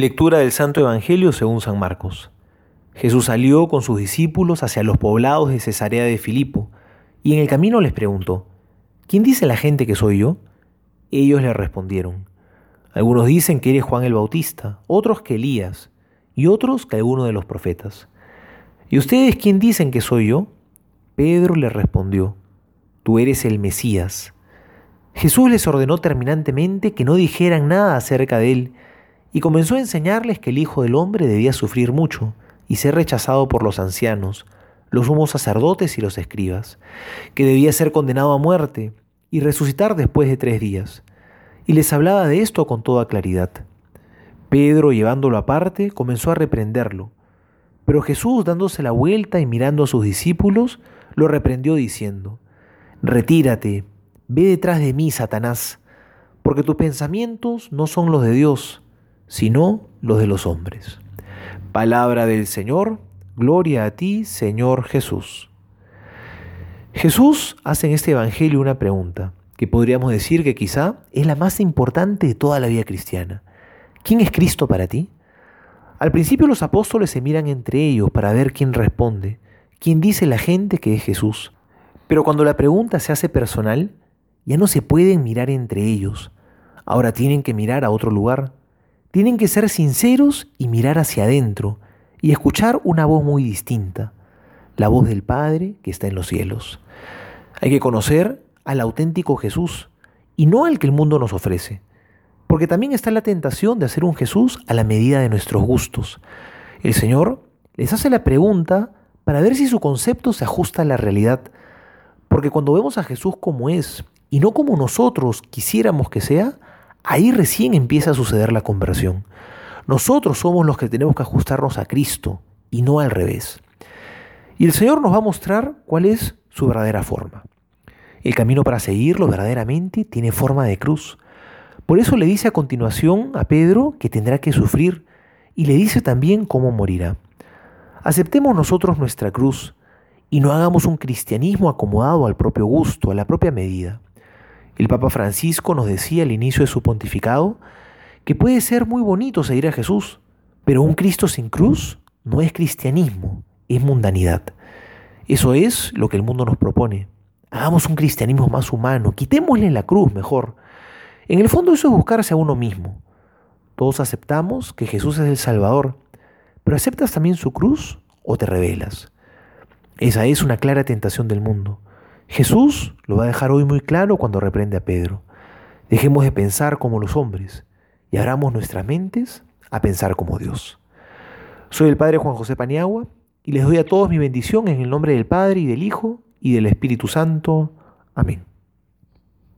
Lectura del Santo Evangelio según San Marcos. Jesús salió con sus discípulos hacia los poblados de Cesarea de Filipo, y en el camino les preguntó, ¿quién dice la gente que soy yo? Ellos le respondieron, algunos dicen que eres Juan el Bautista, otros que Elías, y otros que alguno de los profetas. ¿Y ustedes quién dicen que soy yo? Pedro le respondió, tú eres el Mesías. Jesús les ordenó terminantemente que no dijeran nada acerca de él, y comenzó a enseñarles que el Hijo del Hombre debía sufrir mucho y ser rechazado por los ancianos, los sumos sacerdotes y los escribas, que debía ser condenado a muerte y resucitar después de tres días. Y les hablaba de esto con toda claridad. Pedro, llevándolo aparte, comenzó a reprenderlo. Pero Jesús, dándose la vuelta y mirando a sus discípulos, lo reprendió diciendo, Retírate, ve detrás de mí, Satanás, porque tus pensamientos no son los de Dios, sino los de los hombres. Palabra del Señor, gloria a ti, Señor Jesús. Jesús hace en este Evangelio una pregunta que podríamos decir que quizá es la más importante de toda la vida cristiana. ¿Quién es Cristo para ti? Al principio los apóstoles se miran entre ellos para ver quién responde, quién dice la gente que es Jesús. Pero cuando la pregunta se hace personal, ya no se pueden mirar entre ellos. Ahora tienen que mirar a otro lugar, tienen que ser sinceros y mirar hacia adentro y escuchar una voz muy distinta, la voz del Padre que está en los cielos. Hay que conocer al auténtico Jesús y no al que el mundo nos ofrece, porque también está la tentación de hacer un Jesús a la medida de nuestros gustos. El Señor les hace la pregunta para ver si su concepto se ajusta a la realidad, porque cuando vemos a Jesús como es y no como nosotros quisiéramos que sea, Ahí recién empieza a suceder la conversión. Nosotros somos los que tenemos que ajustarnos a Cristo y no al revés. Y el Señor nos va a mostrar cuál es su verdadera forma. El camino para seguirlo verdaderamente tiene forma de cruz. Por eso le dice a continuación a Pedro que tendrá que sufrir y le dice también cómo morirá. Aceptemos nosotros nuestra cruz y no hagamos un cristianismo acomodado al propio gusto, a la propia medida. El Papa Francisco nos decía al inicio de su pontificado que puede ser muy bonito seguir a Jesús, pero un Cristo sin cruz no es cristianismo, es mundanidad. Eso es lo que el mundo nos propone. Hagamos un cristianismo más humano, quitémosle la cruz mejor. En el fondo eso es buscarse a uno mismo. Todos aceptamos que Jesús es el Salvador, pero ¿aceptas también su cruz o te rebelas? Esa es una clara tentación del mundo. Jesús lo va a dejar hoy muy claro cuando reprende a Pedro. Dejemos de pensar como los hombres y abramos nuestras mentes a pensar como Dios. Soy el Padre Juan José Paniagua y les doy a todos mi bendición en el nombre del Padre y del Hijo y del Espíritu Santo. Amén.